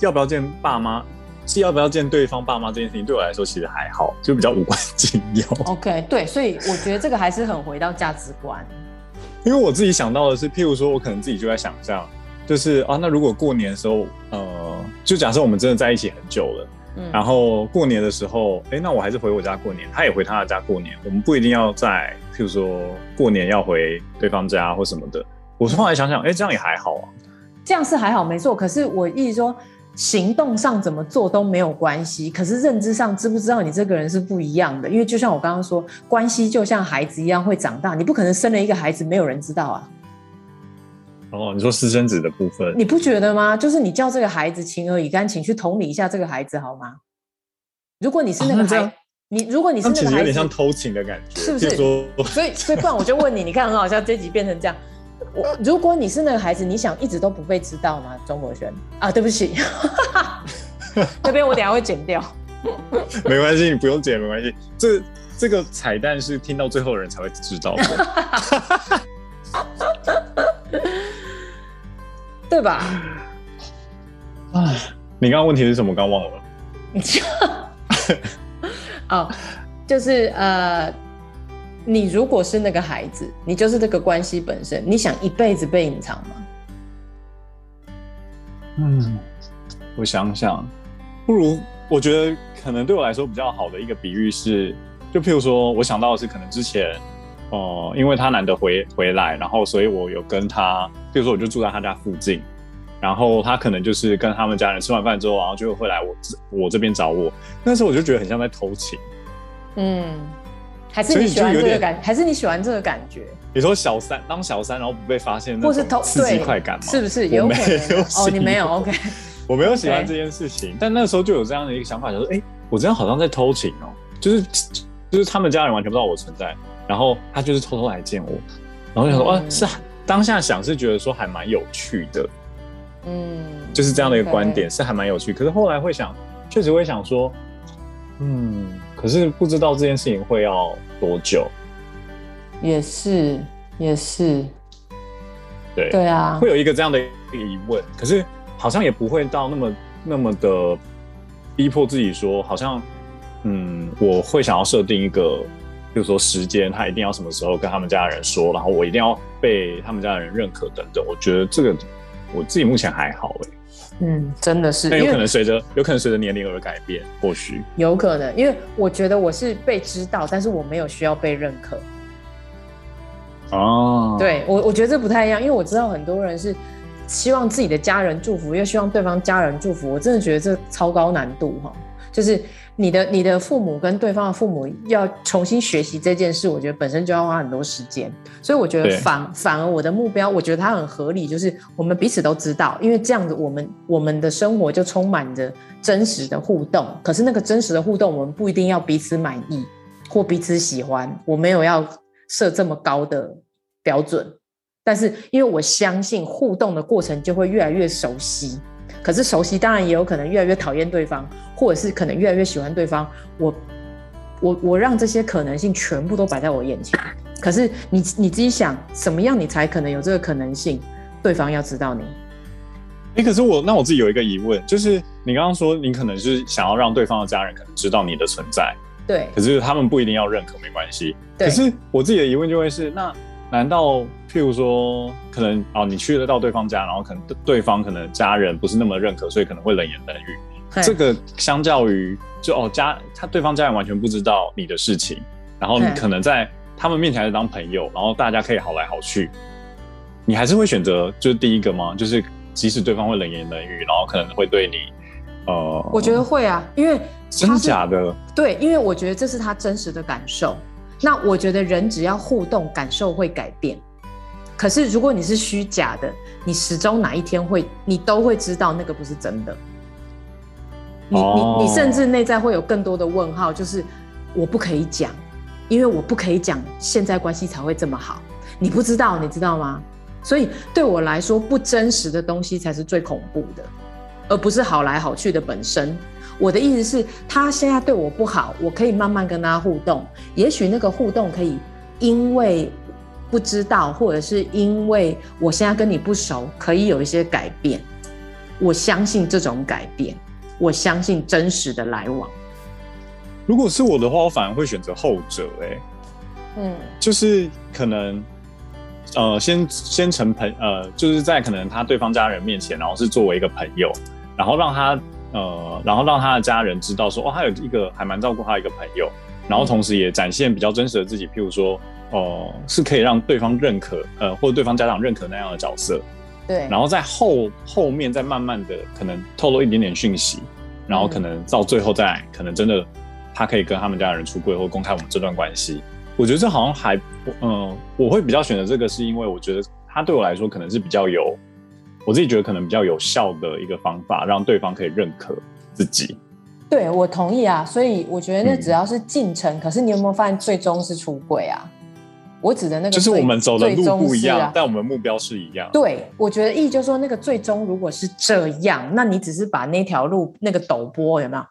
要不要见爸妈，是要不要见对方爸妈这件事情对我来说其实还好，就比较无关紧要。OK，对，所以我觉得这个还是很回到价值观。因为我自己想到的是，譬如说我可能自己就在想象，就是啊，那如果过年的时候，呃，就假设我们真的在一起很久了。然后过年的时候，哎，那我还是回我家过年，他也回他的家过年。我们不一定要在，譬如说过年要回对方家或什么的。我后来想想，哎，这样也还好啊。这样是还好，没错。可是我意思说，行动上怎么做都没有关系。可是认知上，知不知道你这个人是不一样的？因为就像我刚刚说，关系就像孩子一样会长大，你不可能生了一个孩子没有人知道啊。哦，你说私生子的部分，你不觉得吗？就是你叫这个孩子情何以堪，请去同理一下这个孩子好吗？如果你是那个孩，啊、你如果你是那个孩子，其实有点像偷情的感觉，是不是？所以，所以不然我就问你，你看很好笑，这集变成这样。我如果你是那个孩子，你想一直都不被知道吗？钟国轩啊，对不起，这边我等下会剪掉。没关系，你不用剪，没关系。这这个彩蛋是听到最后的人才会知道的。对吧？啊，你刚刚问题是什么？刚忘了。你 就哦，就是呃，你如果是那个孩子，你就是这个关系本身，你想一辈子被隐藏吗？嗯，我想想，不如我觉得可能对我来说比较好的一个比喻是，就譬如说，我想到的是可能之前。哦、呃，因为他难得回回来，然后所以我有跟他，比如说我就住在他家附近，然后他可能就是跟他们家人吃完饭之后，然后就会来我我这边找我。那时候我就觉得很像在偷情。嗯，还是你喜欢这个感，还是你喜欢这个感觉？你说小三当小三，然后不被发现，或是偷刺激快感吗？是不是？有没有哦，你没有？OK，我没有喜欢这件事情但那时候就有这样的一个想法，就是哎，我这样好像在偷情哦，就是就是他们家人完全不知道我存在。然后他就是偷偷来见我，然后就说：“啊、嗯，是当下想是觉得说还蛮有趣的，嗯，就是这样的一个观点是还蛮有趣。可是后来会想，确实会想说，嗯，可是不知道这件事情会要多久，也是也是，对对啊，会有一个这样的疑问。可是好像也不会到那么那么的逼迫自己说，好像嗯，我会想要设定一个。”比如说时间，他一定要什么时候跟他们家人说，然后我一定要被他们家人认可等等。我觉得这个我自己目前还好哎。嗯，真的是。但有可能随着有可能随着年龄而改变，或许有可能，因为我觉得我是被知道，但是我没有需要被认可。哦，对我我觉得这不太一样，因为我知道很多人是希望自己的家人祝福，又希望对方家人祝福，我真的觉得这超高难度哈。就是你的你的父母跟对方的父母要重新学习这件事，我觉得本身就要花很多时间。所以我觉得反反而我的目标，我觉得它很合理，就是我们彼此都知道，因为这样子我们我们的生活就充满着真实的互动。可是那个真实的互动，我们不一定要彼此满意或彼此喜欢，我没有要设这么高的标准。但是因为我相信互动的过程就会越来越熟悉。可是熟悉当然也有可能越来越讨厌对方，或者是可能越来越喜欢对方。我我我让这些可能性全部都摆在我眼前。可是你你自己想，什么样你才可能有这个可能性？对方要知道你。哎、欸，可是我那我自己有一个疑问，就是你刚刚说你可能是想要让对方的家人可能知道你的存在，对。可是他们不一定要认可，没关系。可是我自己的疑问就会是那。难道譬如说，可能哦，你去得到对方家，然后可能对方可能家人不是那么认可，所以可能会冷言冷语。这个相较于就哦家他对方家人完全不知道你的事情，然后你可能在他们面前还是当朋友，然后大家可以好来好去，你还是会选择就是第一个吗？就是即使对方会冷言冷语，然后可能会对你呃，我觉得会啊，因为真假的对，因为我觉得这是他真实的感受。那我觉得人只要互动，感受会改变。可是如果你是虚假的，你始终哪一天会，你都会知道那个不是真的。你你你甚至内在会有更多的问号，就是我不可以讲，因为我不可以讲，现在关系才会这么好。你不知道，你知道吗？所以对我来说，不真实的东西才是最恐怖的，而不是好来好去的本身。我的意思是，他现在对我不好，我可以慢慢跟他互动。也许那个互动可以因为不知道，或者是因为我现在跟你不熟，可以有一些改变。我相信这种改变，我相信真实的来往。如果是我的话，我反而会选择后者。哎，嗯，就是可能，呃，先先成朋，呃，就是在可能他对方家人面前，然后是作为一个朋友，然后让他。呃，然后让他的家人知道说，哦，他有一个还蛮照顾他的一个朋友，然后同时也展现比较真实的自己，譬如说，哦、呃，是可以让对方认可，呃，或者对方家长认可那样的角色。对。然后在后后面再慢慢的可能透露一点点讯息，然后可能到最后再可能真的他可以跟他们家人出柜或公开我们这段关系。我觉得这好像还，嗯、呃，我会比较选择这个，是因为我觉得他对我来说可能是比较有。我自己觉得可能比较有效的一个方法，让对方可以认可自己。对，我同意啊，所以我觉得那只要是进程，嗯、可是你有没有发现最终是出轨啊？我指的那个就是我们走的路不一样，啊、但我们目标是一样。对，我觉得意就是说那个最终如果是这样，那你只是把那条路那个陡坡有没有？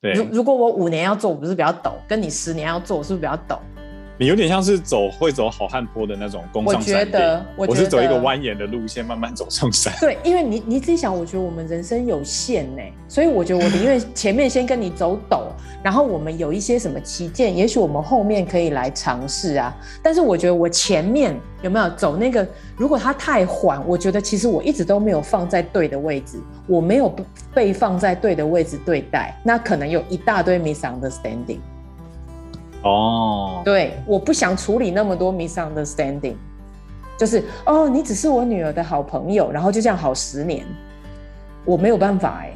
对。如如果我五年要做，我不是比较陡？跟你十年要做，是不是比较陡？你有点像是走会走好汉坡的那种攻上山顶，我觉得，我觉得，我是走一个蜿蜒的路线，慢慢走上山。对，因为你你自己想，我觉得我们人生有限呢，所以我觉得我宁愿前面先跟你走陡，然后我们有一些什么旗舰，也许我们后面可以来尝试啊。但是我觉得我前面有没有走那个？如果它太缓，我觉得其实我一直都没有放在对的位置，我没有被放在对的位置对待，那可能有一大堆 misunderstanding。哦，对，我不想处理那么多 misunderstanding，就是哦，你只是我女儿的好朋友，然后就这样好十年，我没有办法哎。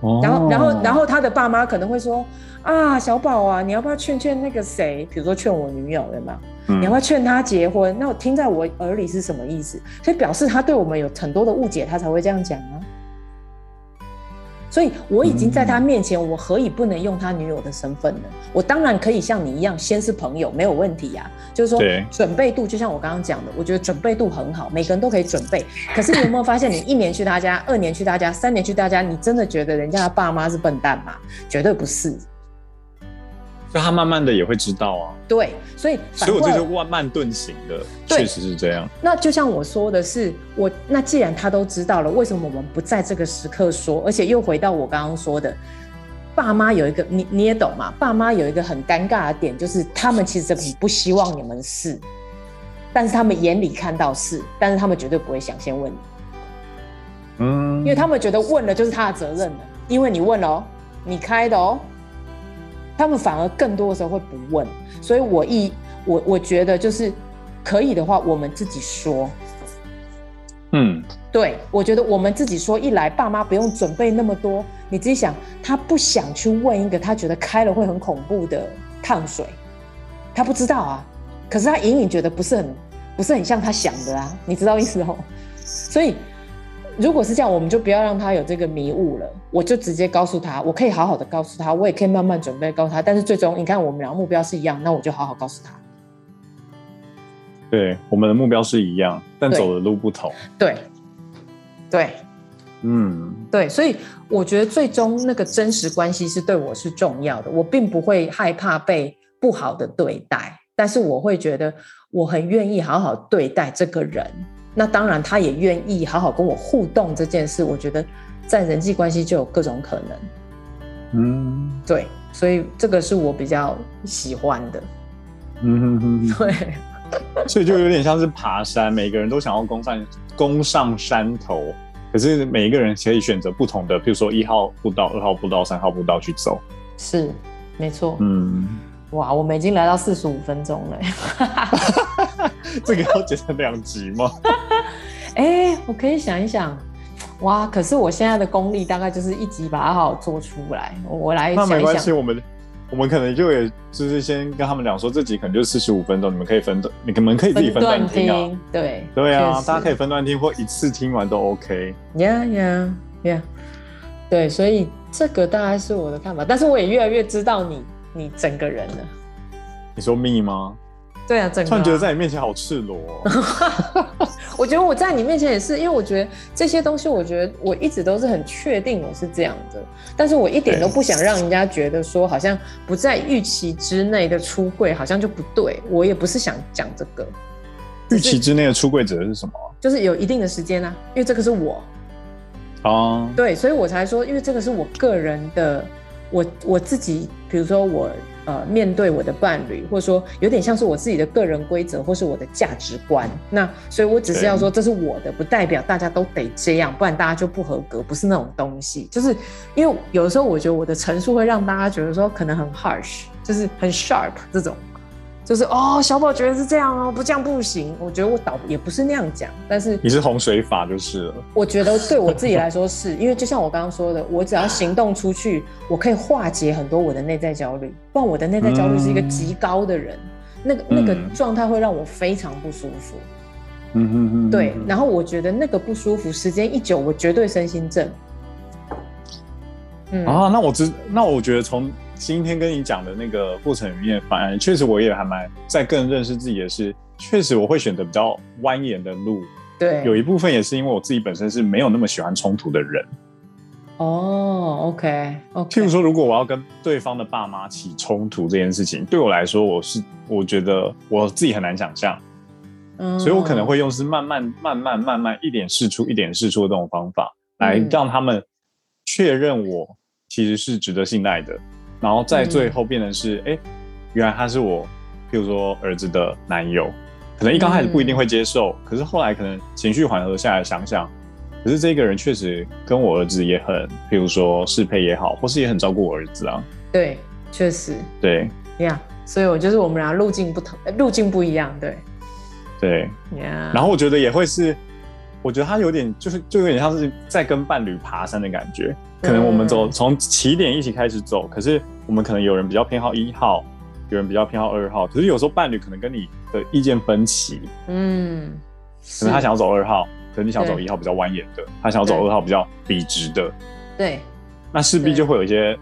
哦，然后，然后，然后他的爸妈可能会说啊，小宝啊，你要不要劝劝那个谁？比如说劝我女友的嘛，嗯，你要不要劝他结婚？那我听在我耳里是什么意思？所以表示他对我们有很多的误解，他才会这样讲啊。所以我已经在他面前，我何以不能用他女友的身份呢？我当然可以像你一样，先是朋友，没有问题呀。就是说，准备度就像我刚刚讲的，我觉得准备度很好，每个人都可以准备。可是你有没有发现，你一年去他家，二年去他家，三年去他家，你真的觉得人家的爸妈是笨蛋吗？绝对不是。所以他慢慢的也会知道啊。对，所以所以我就是万慢顿醒的，确实是这样。那就像我说的是，我那既然他都知道了，为什么我们不在这个时刻说？而且又回到我刚刚说的，爸妈有一个你你也懂嘛？爸妈有一个很尴尬的点，就是他们其实很不希望你们是，但是他们眼里看到是，但是他们绝对不会想先问你，嗯，因为他们觉得问了就是他的责任了，因为你问了哦，你开的哦。他们反而更多的时候会不问，所以我一我我觉得就是可以的话，我们自己说。嗯，对，我觉得我们自己说，一来爸妈不用准备那么多你自己想，他不想去问一个他觉得开了会很恐怖的烫水，他不知道啊。可是他隐隐觉得不是很不是很像他想的啊，你知道意思哦？所以如果是这样，我们就不要让他有这个迷雾了。我就直接告诉他，我可以好好的告诉他，我也可以慢慢准备告诉他。但是最终，你看我们两个目标是一样，那我就好好告诉他。对，我们的目标是一样，但走的路不同。对，对，嗯，对，所以我觉得最终那个真实关系是对我是重要的，我并不会害怕被不好的对待，但是我会觉得我很愿意好好对待这个人。那当然，他也愿意好好跟我互动这件事，我觉得在人际关系就有各种可能。嗯，对，所以这个是我比较喜欢的。嗯哼哼，对。所以就有点像是爬山，每个人都想要攻上攻上山头，可是每一个人可以选择不同的，比如说一号步道、二号步道、三号步道去走。是，没错。嗯，哇，我们已经来到四十五分钟了。这个要剪成两集吗？哎、欸，我可以想一想。哇，可是我现在的功力大概就是一集把它好好做出来。我来想一想。那没关系，我们。我们可能就也就是先跟他们讲说，这集可能就四十五分钟，你们可以分段，你们可以自己分段听啊。对对啊，大家可以分段听或一次听完都 OK。Yeah yeah yeah。对，所以这个大概是我的看法，但是我也越来越知道你你整个人了。你说 me 吗？对啊，整个、啊。突然觉得在你面前好赤裸、哦。我觉得我在你面前也是，因为我觉得这些东西，我觉得我一直都是很确定我是这样的，但是我一点都不想让人家觉得说好像不在预期之内的出柜好像就不对，我也不是想讲这个。预期之内的出柜指的是什么？就是有一定的时间啊，因为这个是我。哦。对，所以我才说，因为这个是我个人的，我我自己，比如说我。呃，面对我的伴侣，或者说有点像是我自己的个人规则，或是我的价值观。那所以，我只是要说这是我的，不代表大家都得这样，不然大家就不合格，不是那种东西。就是因为有的时候，我觉得我的陈述会让大家觉得说可能很 harsh，就是很 sharp 这种。就是哦，小宝觉得是这样哦，不这样不行。我觉得我倒也不是那样讲，但是你是洪水法就是了。我觉得对我自己来说是，因为就像我刚刚说的，我只要行动出去，我可以化解很多我的内在焦虑。不然我的内在焦虑是一个极高的人，嗯、那个那个状态会让我非常不舒服。嗯嗯嗯。对，然后我觉得那个不舒服时间一久，我绝对身心症。嗯啊，那我知，那我觉得从。今天跟你讲的那个过程里面，反而确实我也还蛮在更认识自己的是，确实我会选择比较蜿蜒的路。对，有一部分也是因为我自己本身是没有那么喜欢冲突的人。哦，OK，OK。譬如说，如果我要跟对方的爸妈起冲突这件事情，对我来说，我是我觉得我自己很难想象。嗯，所以我可能会用是慢慢、慢慢、慢慢一点试出、一点试出的这种方法，来让他们确认我其实是值得信赖的。然后在最后变成是，哎、嗯，原来他是我，譬如说儿子的男友，可能一刚开始不一定会接受，嗯、可是后来可能情绪缓和下来想想，可是这个人确实跟我儿子也很，譬如说适配也好，或是也很照顾我儿子啊。对，确实。对。呀，yeah, 所以我就是我们俩路径不同，路径不一样，对。对。然后我觉得也会是，我觉得他有点就是就有点像是在跟伴侣爬山的感觉。可能我们走从起点一起开始走，可是我们可能有人比较偏好一号，有人比较偏好二号。可是有时候伴侣可能跟你的意见分歧，嗯，可能他想要走二号，可能你想走一号比较蜿蜒的，他想要走二号比较笔直的，对，那势必就会有一些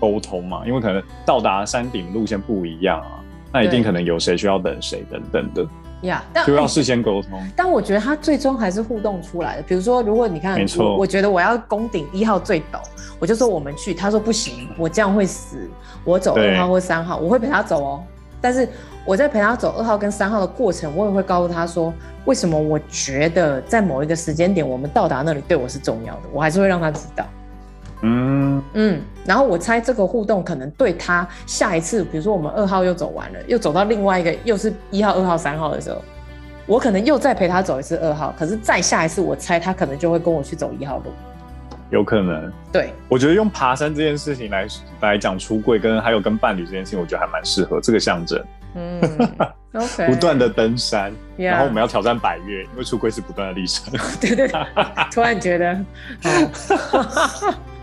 沟通嘛，因为可能到达山顶路线不一样啊，那一定可能有谁需要等谁等等的。呀，yeah, 但就要事先沟通。但我觉得他最终还是互动出来的。比如说，如果你看，没错，我，觉得我要攻顶一号最陡，我就说我们去。他说不行，我这样会死。我走二号或三号，我会陪他走哦。但是我在陪他走二号跟三号的过程，我也会告诉他说，为什么我觉得在某一个时间点，我们到达那里对我是重要的。我还是会让他知道。嗯嗯，然后我猜这个互动可能对他下一次，比如说我们二号又走完了，又走到另外一个又是一号、二号、三号的时候，我可能又再陪他走一次二号，可是再下一次，我猜他可能就会跟我去走一号路，有可能。对，我觉得用爬山这件事情来来讲出柜，跟还有跟伴侣这件事情，我觉得还蛮适合这个象征。嗯，OK，不断的登山，Yeah. 然后我们要挑战百岳，因为出柜是不断的历程。对对对，突然觉得。好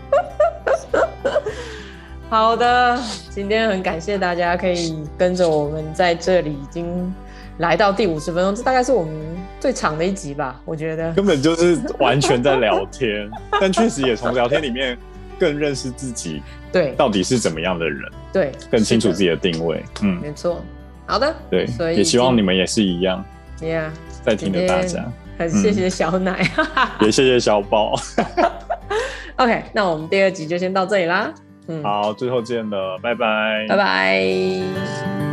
的，今天很感谢大家可以跟着我们在这里，已经来到第五十分钟，这大概是我们最长的一集吧？我觉得根本就是完全在聊天，但确实也从聊天里面更认识自己，对，到底是怎么样的人，对，更清楚自己的定位，嗯，没错。好的，对，所以也希望你们也是一样，Yeah，在听的大家，很谢谢小奶，也谢谢小宝。OK，那我们第二集就先到这里啦。嗯，好，最后见了，拜拜，拜拜。